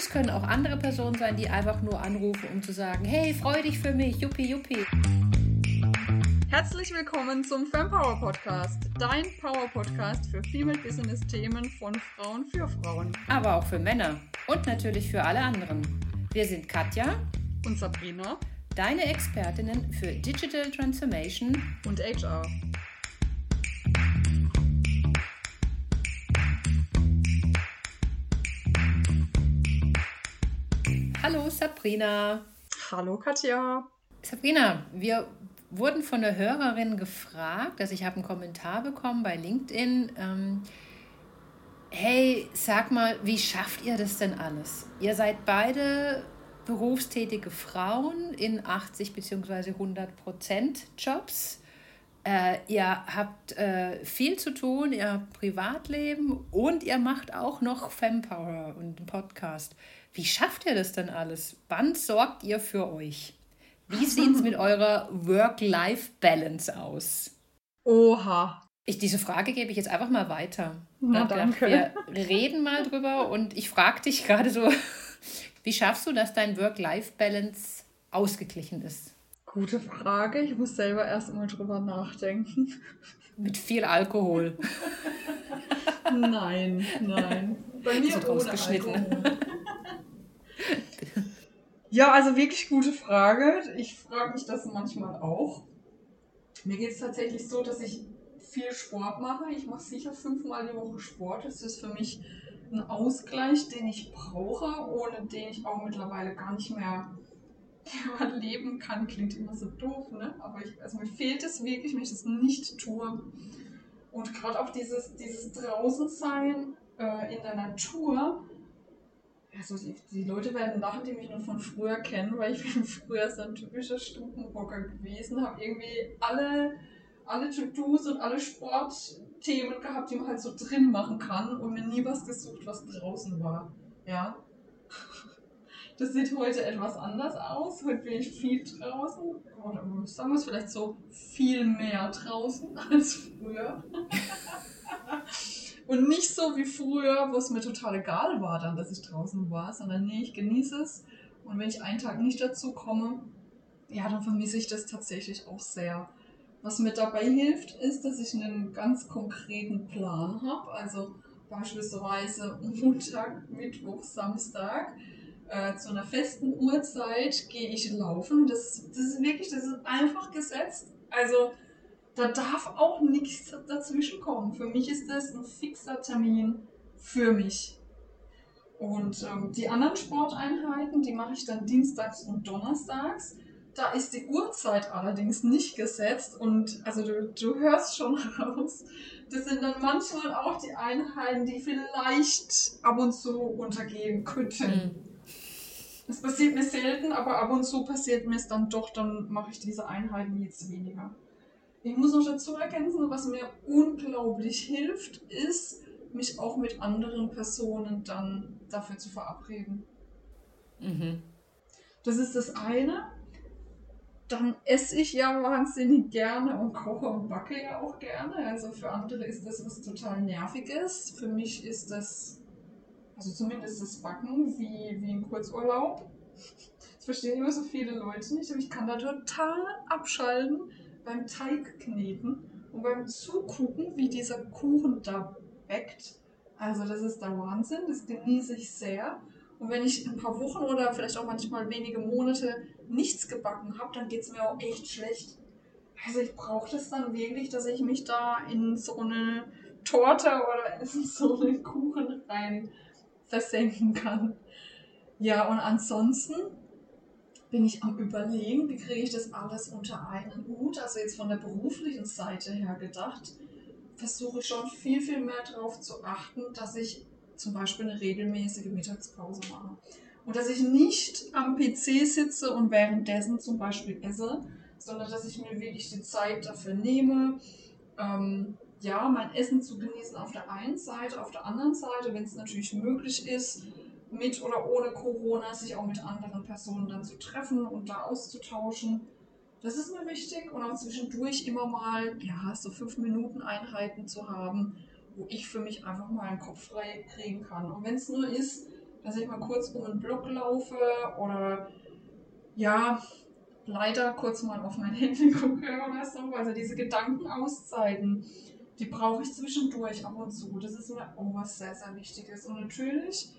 Das können auch andere Personen sein, die einfach nur anrufen, um zu sagen, hey, freu dich für mich, juppie, juppie. Herzlich willkommen zum Fempower Podcast, dein Power Podcast für Female Business Themen von Frauen für Frauen. Aber auch für Männer und natürlich für alle anderen. Wir sind Katja und Sabrina, deine Expertinnen für Digital Transformation und HR. Sabrina. Hallo Katja. Sabrina, wir wurden von der Hörerin gefragt, also ich habe einen Kommentar bekommen bei LinkedIn. Ähm, hey, sag mal, wie schafft ihr das denn alles? Ihr seid beide berufstätige Frauen in 80 bzw. 100 Prozent Jobs. Äh, ihr habt äh, viel zu tun, ihr habt Privatleben und ihr macht auch noch Fempower und einen Podcast. Wie schafft ihr das denn alles? Wann sorgt ihr für euch? Wie sieht es mit eurer Work-Life-Balance aus? Oha. Ich, diese Frage gebe ich jetzt einfach mal weiter. Na, danke. Wir reden mal drüber und ich frage dich gerade so, wie schaffst du, dass dein Work-Life-Balance ausgeglichen ist? Gute Frage. Ich muss selber erst mal drüber nachdenken. Mit viel Alkohol. nein, nein. Bei mir wird ohne. Alkohol. Ja, also wirklich gute Frage. Ich frage mich das manchmal auch. Mir geht es tatsächlich so, dass ich viel Sport mache. Ich mache sicher fünfmal die Woche Sport. Das ist für mich ein Ausgleich, den ich brauche, ohne den ich auch mittlerweile gar nicht mehr leben kann. Klingt immer so doof, ne? Aber ich, also mir fehlt es wirklich, wenn ich das nicht tue. Und gerade auch dieses, dieses Draußensein äh, in der Natur, also die, Leute werden lachen, die mich nur von früher kennen, weil ich bin früher so ein typischer Stubenbocker gewesen, habe irgendwie alle, alle To-Dos und alle Sportthemen gehabt, die man halt so drin machen kann und mir nie was gesucht, was draußen war. Ja. Das sieht heute etwas anders aus. Heute bin ich viel draußen. Oder sagen wir es vielleicht so viel mehr draußen als früher. Und nicht so wie früher, wo es mir total egal war dann, dass ich draußen war, sondern nee, ich genieße es. Und wenn ich einen Tag nicht dazu komme, ja, dann vermisse ich das tatsächlich auch sehr. Was mir dabei hilft, ist, dass ich einen ganz konkreten Plan habe. Also beispielsweise Montag, Mittwoch, Samstag. Äh, zu einer festen Uhrzeit gehe ich laufen. Das, das ist wirklich, das ist einfach gesetzt. Also da darf auch nichts dazwischen kommen. Für mich ist das ein fixer Termin für mich. Und ähm, die anderen Sporteinheiten, die mache ich dann dienstags und donnerstags. Da ist die Uhrzeit allerdings nicht gesetzt und also du, du hörst schon raus, das sind dann manchmal auch die Einheiten, die vielleicht ab und zu untergehen könnten. Mhm. Das passiert mir selten, aber ab und zu passiert mir es dann doch, dann mache ich diese Einheiten jetzt weniger. Ich muss noch dazu ergänzen, was mir unglaublich hilft, ist, mich auch mit anderen Personen dann dafür zu verabreden. Mhm. Das ist das eine. Dann esse ich ja wahnsinnig gerne und koche und backe ja auch gerne. Also für andere ist das was total Nerviges. Für mich ist das, also zumindest das Backen, wie, wie ein Kurzurlaub. Das verstehen immer so viele Leute nicht, aber ich kann da total abschalten beim Teigkneten und beim Zugucken, wie dieser Kuchen da backt. Also das ist der Wahnsinn, das genieße ich sehr. Und wenn ich ein paar Wochen oder vielleicht auch manchmal wenige Monate nichts gebacken habe, dann geht es mir auch echt schlecht. Also ich brauche das dann wirklich, dass ich mich da in so eine Torte oder in so einen Kuchen rein versenken kann. Ja, und ansonsten bin ich am Überlegen, wie kriege ich das alles unter einen Hut. Also jetzt von der beruflichen Seite her gedacht, versuche ich schon viel, viel mehr darauf zu achten, dass ich zum Beispiel eine regelmäßige Mittagspause mache. Und dass ich nicht am PC sitze und währenddessen zum Beispiel esse, sondern dass ich mir wirklich die Zeit dafür nehme, ähm, ja, mein Essen zu genießen auf der einen Seite, auf der anderen Seite, wenn es natürlich möglich ist, mit oder ohne Corona, sich auch mit anderen Personen dann zu treffen und da auszutauschen. Das ist mir wichtig und auch zwischendurch immer mal, ja, so fünf Minuten Einheiten zu haben, wo ich für mich einfach mal einen Kopf frei kriegen kann. Und wenn es nur ist, dass ich mal kurz um den Block laufe oder ja, leider kurz mal auf mein Handy gucke oder so. Also diese Gedankenauszeiten, die brauche ich zwischendurch ab und zu. Das ist mir auch was sehr, sehr Wichtiges. Und natürlich,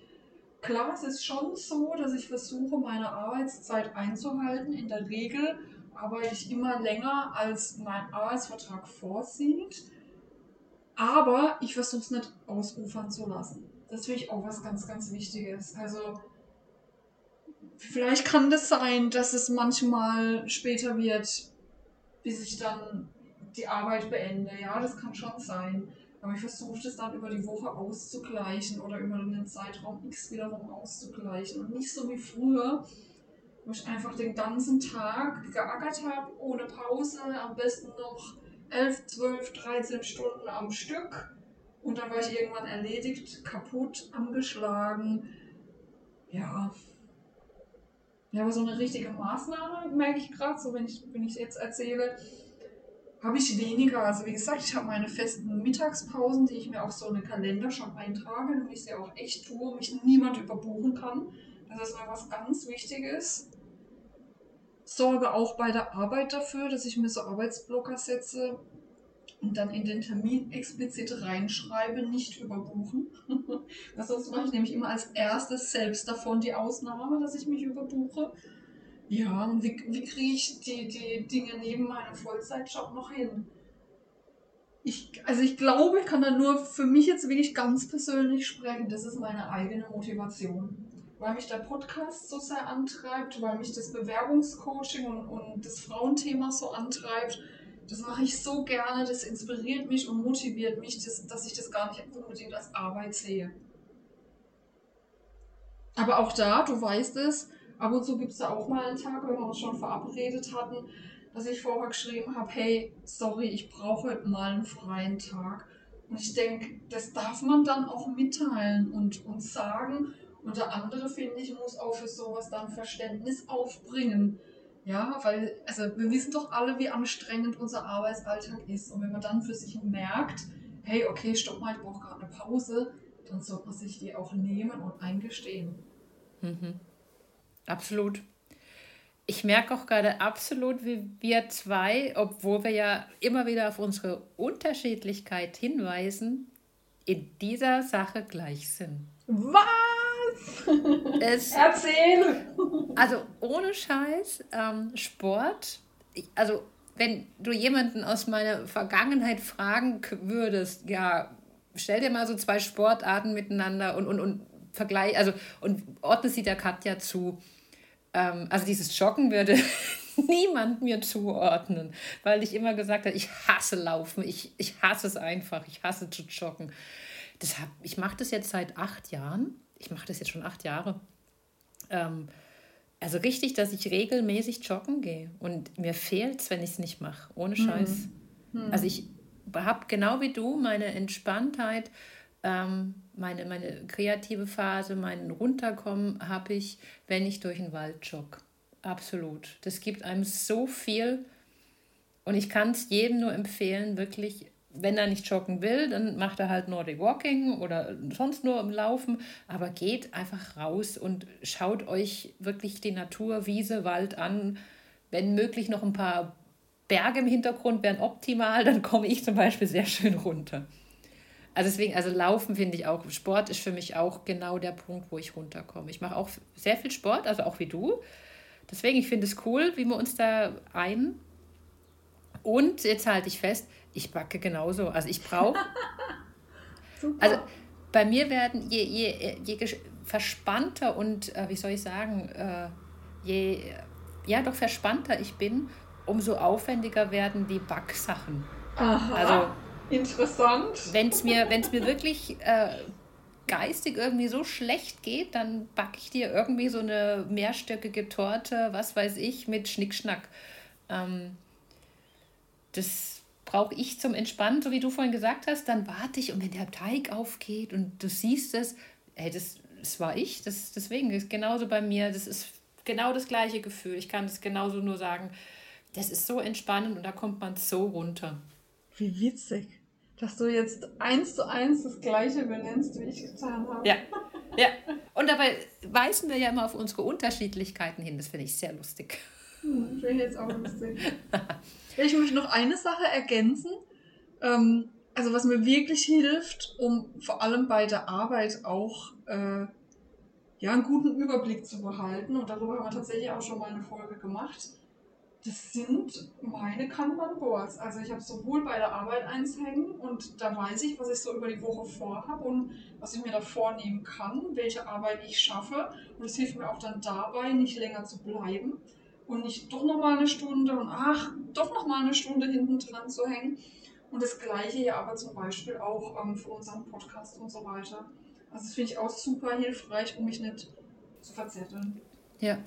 klar, es ist schon so, dass ich versuche, meine Arbeitszeit einzuhalten. In der Regel arbeite ich immer länger, als mein Arbeitsvertrag vorsieht. Aber ich versuche es nicht ausufern zu lassen. Das finde ich auch was ganz, ganz Wichtiges. Also vielleicht kann das sein, dass es manchmal später wird, bis ich dann die Arbeit beende. Ja, das kann schon sein. Aber ich versuche das dann über die Woche auszugleichen oder über einen Zeitraum X wiederum auszugleichen. Und nicht so wie früher, wo ich einfach den ganzen Tag geackert habe, ohne Pause, am besten noch 11, 12, 13 Stunden am Stück. Und dann war ich irgendwann erledigt, kaputt, angeschlagen. Ja. Ja, aber so eine richtige Maßnahme merke ich gerade, so wenn ich, wenn ich jetzt erzähle, habe ich weniger. Also wie gesagt, ich habe meine festen Mittagspausen, die ich mir auf so eine Kalender schon eintrage, damit ich sie auch echt tue, mich niemand überbuchen kann. Das ist mir was ganz Wichtiges. Sorge auch bei der Arbeit dafür, dass ich mir so Arbeitsblocker setze und dann in den Termin explizit reinschreibe, nicht überbuchen. Sonst mache ich nämlich immer als erstes selbst davon die Ausnahme, dass ich mich überbuche. Ja, und wie, wie kriege ich die, die Dinge neben meinem Vollzeitjob noch hin? Ich, also ich glaube, ich kann da nur für mich jetzt wirklich ganz persönlich sprechen. Das ist meine eigene Motivation. Weil mich der Podcast so sehr antreibt, weil mich das Bewerbungscoaching und, und das Frauenthema so antreibt. Das mache ich so gerne, das inspiriert mich und motiviert mich, dass, dass ich das gar nicht unbedingt als Arbeit sehe. Aber auch da, du weißt es, Ab und zu gibt es da auch mal einen Tag, wenn wir uns schon verabredet hatten, dass ich vorher geschrieben habe, hey, sorry, ich brauche mal einen freien Tag. Und ich denke, das darf man dann auch mitteilen und, und sagen. Und der andere, finde ich, muss auch für sowas dann Verständnis aufbringen. Ja, weil, also wir wissen doch alle, wie anstrengend unser Arbeitsalltag ist. Und wenn man dann für sich merkt, hey, okay, stopp mal, ich brauche gerade eine Pause, dann sollte man sich die auch nehmen und eingestehen. Mhm. Absolut. Ich merke auch gerade absolut, wie wir zwei, obwohl wir ja immer wieder auf unsere Unterschiedlichkeit hinweisen, in dieser Sache gleich sind. Was? Es, Erzähl! Also ohne Scheiß, ähm, Sport, ich, also wenn du jemanden aus meiner Vergangenheit fragen würdest, ja, stell dir mal so zwei Sportarten miteinander und, und, und vergleich, also und ordne sie der Katja zu. Ähm, also dieses Joggen würde niemand mir zuordnen, weil ich immer gesagt habe, ich hasse Laufen, ich, ich hasse es einfach, ich hasse zu joggen. Das hab, ich mache das jetzt seit acht Jahren. Ich mache das jetzt schon acht Jahre. Ähm, also richtig, dass ich regelmäßig joggen gehe. Und mir fehlt es, wenn ich es nicht mache. Ohne hm. Scheiß. Hm. Also ich habe genau wie du meine Entspanntheit ähm, meine, meine kreative Phase, mein Runterkommen habe ich, wenn ich durch den Wald jogge. Absolut. Das gibt einem so viel. Und ich kann es jedem nur empfehlen, wirklich, wenn er nicht joggen will, dann macht er halt Nordic Walking oder sonst nur im Laufen. Aber geht einfach raus und schaut euch wirklich die Natur, Wiese, Wald an. Wenn möglich noch ein paar Berge im Hintergrund wären optimal, dann komme ich zum Beispiel sehr schön runter. Also deswegen, also Laufen finde ich auch, Sport ist für mich auch genau der Punkt, wo ich runterkomme. Ich mache auch sehr viel Sport, also auch wie du. Deswegen, ich finde es cool, wie wir uns da ein. Und jetzt halte ich fest, ich backe genauso. Also ich brauche. also bei mir werden, je, je, je verspannter und, äh, wie soll ich sagen, äh, je, ja doch verspannter ich bin, umso aufwendiger werden die Backsachen. Aha. Also Interessant. Wenn es mir, wenn's mir wirklich äh, geistig irgendwie so schlecht geht, dann backe ich dir irgendwie so eine mehrstöckige Torte, was weiß ich, mit Schnickschnack. Ähm, das brauche ich zum Entspannen, so wie du vorhin gesagt hast. Dann warte ich und wenn der Teig aufgeht und du siehst es, ey, das, das war ich. Das, deswegen ist genauso bei mir. Das ist genau das gleiche Gefühl. Ich kann das genauso nur sagen. Das ist so entspannend und da kommt man so runter. Wie witzig dass du jetzt eins zu eins das gleiche benennst, wie ich getan habe. Ja. Ja. Und dabei weisen wir ja immer auf unsere Unterschiedlichkeiten hin. Das finde ich sehr lustig. Hm, finde ich jetzt auch lustig. ich möchte noch eine Sache ergänzen. Ähm, also was mir wirklich hilft, um vor allem bei der Arbeit auch äh, ja, einen guten Überblick zu behalten, und darüber haben wir tatsächlich auch schon mal eine Folge gemacht, das sind meine Kanban-Boards. Also ich habe sowohl bei der Arbeit eins hängen und da weiß ich, was ich so über die Woche vorhabe und was ich mir da vornehmen kann, welche Arbeit ich schaffe. Und es hilft mir auch dann dabei, nicht länger zu bleiben und nicht doch nochmal eine Stunde und ach, doch nochmal eine Stunde hinten dran zu hängen. Und das gleiche hier aber zum Beispiel auch ähm, für unseren Podcast und so weiter. Also das finde ich auch super hilfreich, um mich nicht zu verzetteln. Ja,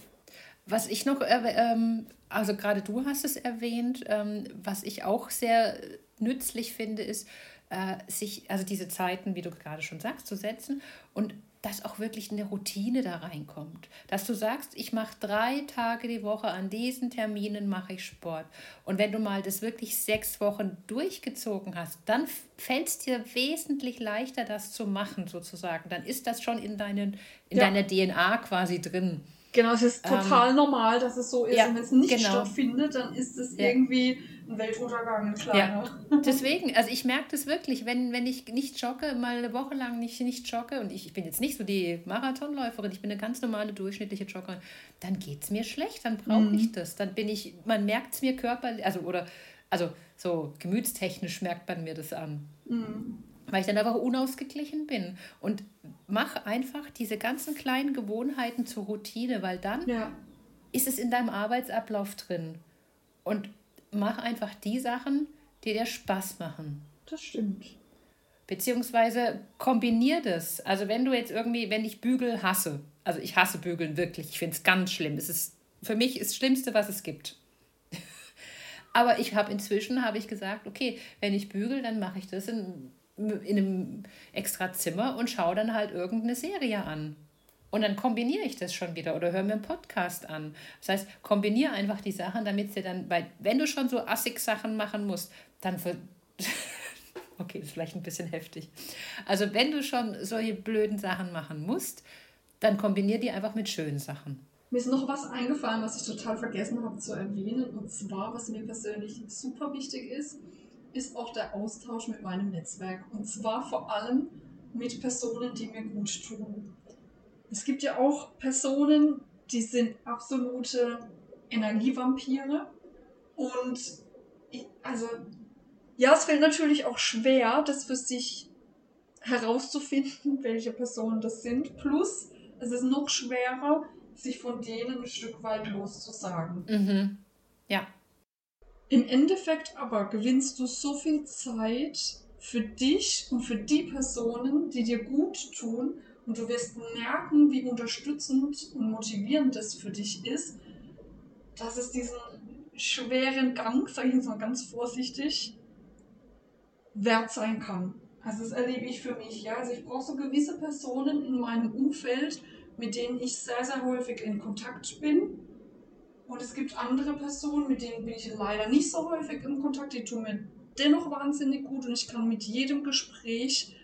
was ich noch, ähm, also gerade du hast es erwähnt, ähm, was ich auch sehr nützlich finde, ist, äh, sich, also diese Zeiten, wie du gerade schon sagst, zu setzen und dass auch wirklich eine Routine da reinkommt. Dass du sagst, ich mache drei Tage die Woche an diesen Terminen mache ich Sport. Und wenn du mal das wirklich sechs Wochen durchgezogen hast, dann fällt es dir wesentlich leichter, das zu machen, sozusagen. Dann ist das schon in, deinen, in ja. deiner DNA quasi drin. Genau, es ist total ähm, normal, dass es so ist. Ja, und wenn es nicht genau. stattfindet, dann ist es ja. irgendwie ein Weltuntergang, kleiner. Ja. Deswegen, also ich merke das wirklich, wenn, wenn ich nicht jogge, mal eine Woche lang nicht, nicht jogge und ich, ich bin jetzt nicht so die Marathonläuferin, ich bin eine ganz normale, durchschnittliche Joggerin, dann geht es mir schlecht, dann brauche mhm. ich das. Dann bin ich, man merkt es mir körperlich, also oder also so gemütstechnisch merkt man mir das an. Mhm weil ich dann einfach unausgeglichen bin. Und mach einfach diese ganzen kleinen Gewohnheiten zur Routine, weil dann ja. ist es in deinem Arbeitsablauf drin. Und mach einfach die Sachen, die dir Spaß machen. Das stimmt. Beziehungsweise kombinier das. Also wenn du jetzt irgendwie, wenn ich Bügel hasse, also ich hasse Bügeln wirklich, ich finde es ganz schlimm. Es ist für mich ist das Schlimmste, was es gibt. Aber ich habe inzwischen habe ich gesagt, okay, wenn ich bügel, dann mache ich das in in einem extra Zimmer und schaue dann halt irgendeine Serie an. Und dann kombiniere ich das schon wieder oder höre mir einen Podcast an. Das heißt, kombiniere einfach die Sachen, damit sie dann, weil wenn du schon so assig Sachen machen musst, dann für okay, ist vielleicht ein bisschen heftig. Also wenn du schon solche blöden Sachen machen musst, dann kombiniere die einfach mit schönen Sachen. Mir ist noch was eingefallen, was ich total vergessen habe zu erwähnen. Und zwar, was mir persönlich super wichtig ist, ist auch der Austausch mit meinem Netzwerk. Und zwar vor allem mit Personen, die mir gut tun. Es gibt ja auch Personen, die sind absolute Energievampire. Und ich, also, ja, es fällt natürlich auch schwer, das für sich herauszufinden, welche Personen das sind. Plus, es ist noch schwerer, sich von denen ein Stück weit loszusagen. Mhm. Ja. Im Endeffekt aber gewinnst du so viel Zeit für dich und für die Personen, die dir gut tun. Und du wirst merken, wie unterstützend und motivierend das für dich ist, dass es diesen schweren Gang, sage ich jetzt mal ganz vorsichtig, wert sein kann. Also das erlebe ich für mich. Ja? Also ich brauche so gewisse Personen in meinem Umfeld, mit denen ich sehr, sehr häufig in Kontakt bin und es gibt andere Personen, mit denen bin ich leider nicht so häufig im Kontakt, die tun mir dennoch wahnsinnig gut und ich kann mit jedem Gespräch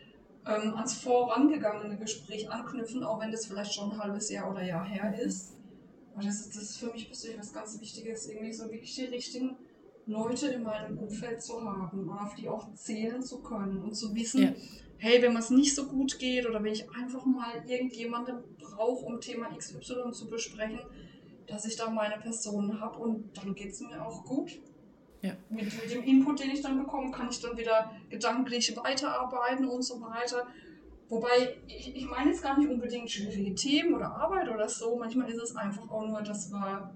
ähm, ans vorangegangene Gespräch anknüpfen, auch wenn das vielleicht schon ein halbes Jahr oder Jahr her ist. Aber das ist, das ist für mich persönlich was ganz Wichtiges, irgendwie so wirklich die richtigen Leute in meinem Umfeld zu haben und auf die auch zählen zu können und zu wissen, ja. hey, wenn es nicht so gut geht oder wenn ich einfach mal irgendjemanden brauche, um Thema XY zu besprechen, dass ich da meine Person habe und dann geht es mir auch gut. Ja. Mit, mit, dem Input, den ich dann bekomme, kann ich dann wieder gedanklich weiterarbeiten und so weiter. Wobei, ich, ich meine jetzt gar nicht unbedingt schwierige Themen oder Arbeit oder so. Manchmal ist es einfach auch nur, dass wir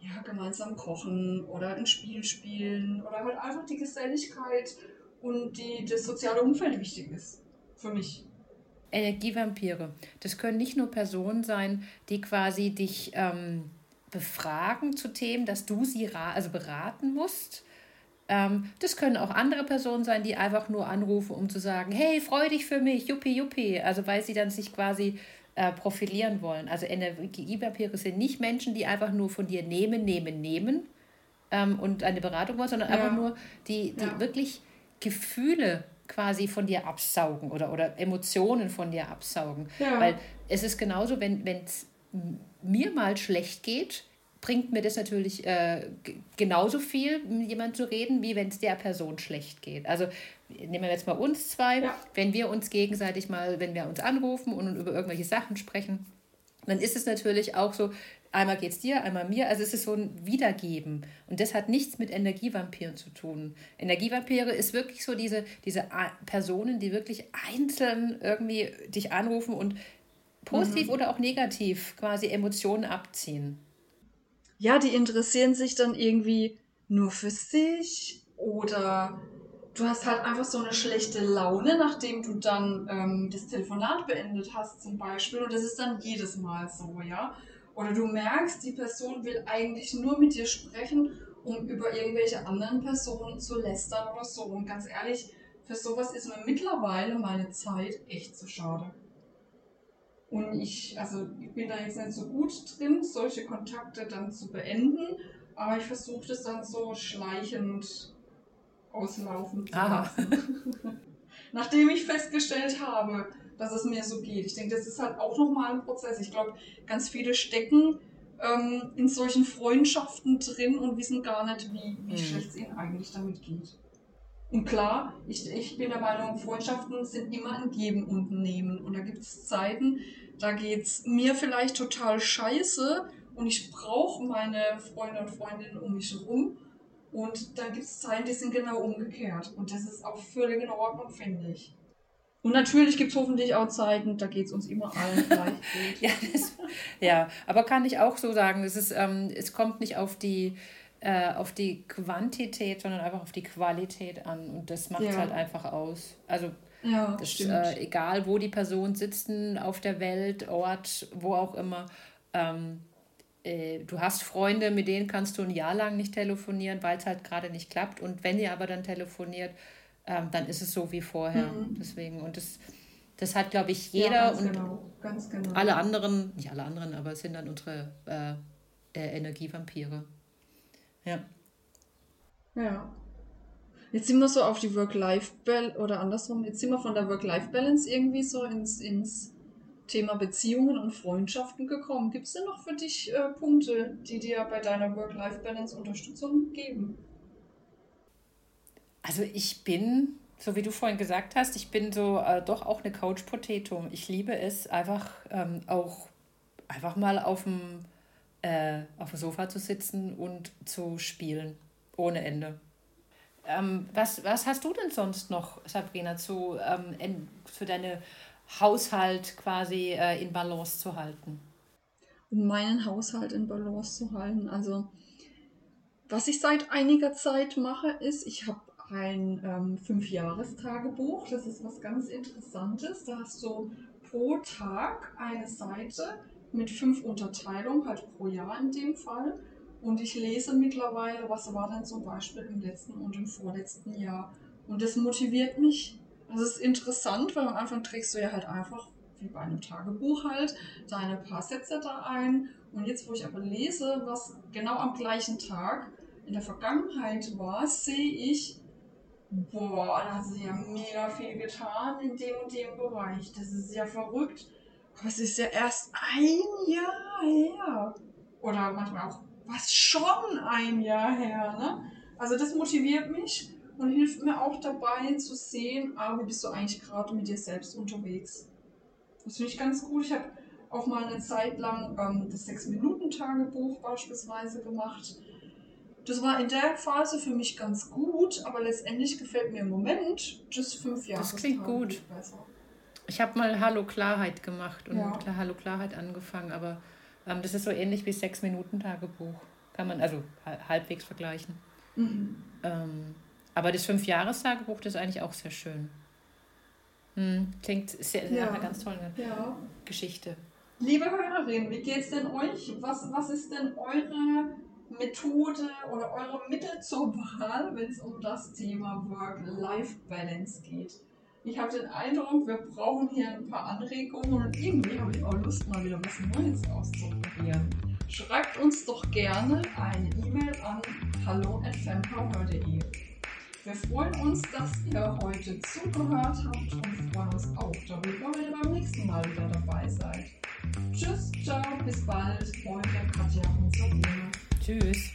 ja, gemeinsam kochen oder ein Spiel spielen oder halt einfach die Geselligkeit und die, das soziale Umfeld wichtig ist. Für mich. Energievampire. Das können nicht nur Personen sein, die quasi dich ähm, befragen zu Themen, dass du sie also beraten musst. Ähm, das können auch andere Personen sein, die einfach nur anrufen, um zu sagen, hey, freu dich für mich, juppie, juppie. Also weil sie dann sich quasi äh, profilieren wollen. Also Energievampire sind nicht Menschen, die einfach nur von dir nehmen, nehmen, nehmen ähm, und eine Beratung wollen, sondern ja. einfach nur, die, die ja. wirklich Gefühle quasi von dir absaugen oder, oder Emotionen von dir absaugen. Ja. Weil es ist genauso, wenn es mir mal schlecht geht, bringt mir das natürlich äh, genauso viel, mit jemandem zu reden, wie wenn es der Person schlecht geht. Also nehmen wir jetzt mal uns zwei, ja. wenn wir uns gegenseitig mal, wenn wir uns anrufen und über irgendwelche Sachen sprechen, dann ist es natürlich auch so, einmal geht es dir, einmal mir. Also es ist so ein Wiedergeben. Und das hat nichts mit Energievampiren zu tun. Energievampire ist wirklich so diese, diese Personen, die wirklich einzeln irgendwie dich anrufen und positiv mhm. oder auch negativ quasi Emotionen abziehen. Ja, die interessieren sich dann irgendwie nur für sich oder du hast halt einfach so eine schlechte Laune, nachdem du dann ähm, das Telefonat beendet hast zum Beispiel und das ist dann jedes Mal so, ja. Oder du merkst, die Person will eigentlich nur mit dir sprechen, um über irgendwelche anderen Personen zu lästern oder so. Und ganz ehrlich, für sowas ist mir mittlerweile meine Zeit echt zu schade. Und ich, also ich bin da jetzt nicht so gut drin, solche Kontakte dann zu beenden, aber ich versuche das dann so schleichend auslaufen zu lassen. Nachdem ich festgestellt habe, dass es mir so geht. Ich denke, das ist halt auch nochmal ein Prozess. Ich glaube, ganz viele stecken ähm, in solchen Freundschaften drin und wissen gar nicht, wie, wie mhm. schlecht es ihnen eigentlich damit geht. Und klar, ich, ich bin der Meinung, Freundschaften sind immer ein Geben und Nehmen. Und da gibt es Zeiten, da geht es mir vielleicht total scheiße und ich brauche meine Freunde und Freundinnen um mich herum. Und dann gibt es Zeiten, die sind genau umgekehrt. Und das ist auch völlig in Ordnung, finde ich. Und natürlich gibt es hoffentlich auch Zeiten, da geht es uns immer allen gleich gut. ja, das, ja, aber kann ich auch so sagen, es, ist, ähm, es kommt nicht auf die, äh, auf die Quantität, sondern einfach auf die Qualität an. Und das macht es ja. halt einfach aus. Also ja, das, stimmt. Äh, egal, wo die Personen sitzen, auf der Welt, Ort, wo auch immer. Ähm, äh, du hast Freunde, mit denen kannst du ein Jahr lang nicht telefonieren, weil es halt gerade nicht klappt. Und wenn ihr aber dann telefoniert, ähm, dann ist es so wie vorher. Mhm. Deswegen, und das, das hat, glaube ich, jeder ja, und genau. Genau. alle anderen, nicht alle anderen, aber es sind dann unsere äh, äh, Energievampire. Ja. Ja. Jetzt sind wir so auf die Work-Life-Balance oder andersrum, jetzt sind wir von der Work-Life-Balance irgendwie so ins, ins Thema Beziehungen und Freundschaften gekommen. Gibt es denn noch für dich äh, Punkte, die dir bei deiner Work-Life-Balance Unterstützung geben? Also ich bin, so wie du vorhin gesagt hast, ich bin so äh, doch auch eine Couch-Potato. Ich liebe es einfach ähm, auch einfach mal auf dem, äh, auf dem Sofa zu sitzen und zu spielen. Ohne Ende. Ähm, was, was hast du denn sonst noch, Sabrina, zu, ähm, in, für deine Haushalt quasi äh, in Balance zu halten? Um meinen Haushalt in Balance zu halten. Also, was ich seit einiger Zeit mache, ist, ich habe ein ähm, Fünfjahrestagebuch. Das ist was ganz Interessantes. Da hast du pro Tag eine Seite mit fünf Unterteilungen, halt pro Jahr in dem Fall. Und ich lese mittlerweile, was war denn zum Beispiel im letzten und im vorletzten Jahr. Und das motiviert mich. Das ist interessant, weil am Anfang trägst du ja halt einfach, wie bei einem Tagebuch halt, deine paar Sätze da ein. Und jetzt, wo ich aber lese, was genau am gleichen Tag in der Vergangenheit war, sehe ich, boah, da hat sich ja mega viel getan in dem und dem Bereich. Das ist ja verrückt. Aber es ist ja erst ein Jahr her. Oder manchmal auch was schon ein Jahr her. Ne? Also das motiviert mich und hilft mir auch dabei zu sehen, ah, wie bist du eigentlich gerade mit dir selbst unterwegs. Das finde ich ganz gut. Ich habe auch mal eine Zeit lang ähm, das 6-Minuten-Tagebuch beispielsweise gemacht. Das war in der Phase für mich ganz gut, aber letztendlich gefällt mir im Moment das 5 Jahre. Das klingt gut. Besser. Ich habe mal Hallo Klarheit gemacht und ja. mit Hallo Klarheit angefangen, aber ähm, das ist so ähnlich wie sechs Minuten Tagebuch. Kann man also halbwegs vergleichen. Mhm. Ähm, aber das Fünf-Jahres-Tagebuch, das ist eigentlich auch sehr schön. Hm, klingt sehr, sehr ja. eine ganz tolle ja. Geschichte. Liebe Hörerin, wie geht's denn euch? Was, was ist denn eure Methode oder eure Mittel zur Wahl, wenn es um das Thema Work-Life-Balance geht? Ich habe den Eindruck, wir brauchen hier ein paar Anregungen und irgendwie habe ich auch Lust, mal wieder was Neues auszuprobieren. Schreibt uns doch gerne eine E-Mail an hallo@fanpower.de. Wir freuen uns, dass ihr heute zugehört habt und freuen uns auch darüber, wenn ihr beim nächsten Mal wieder dabei seid. Tschüss, ciao, bis bald, eure Katja und Sabine. Tschüss.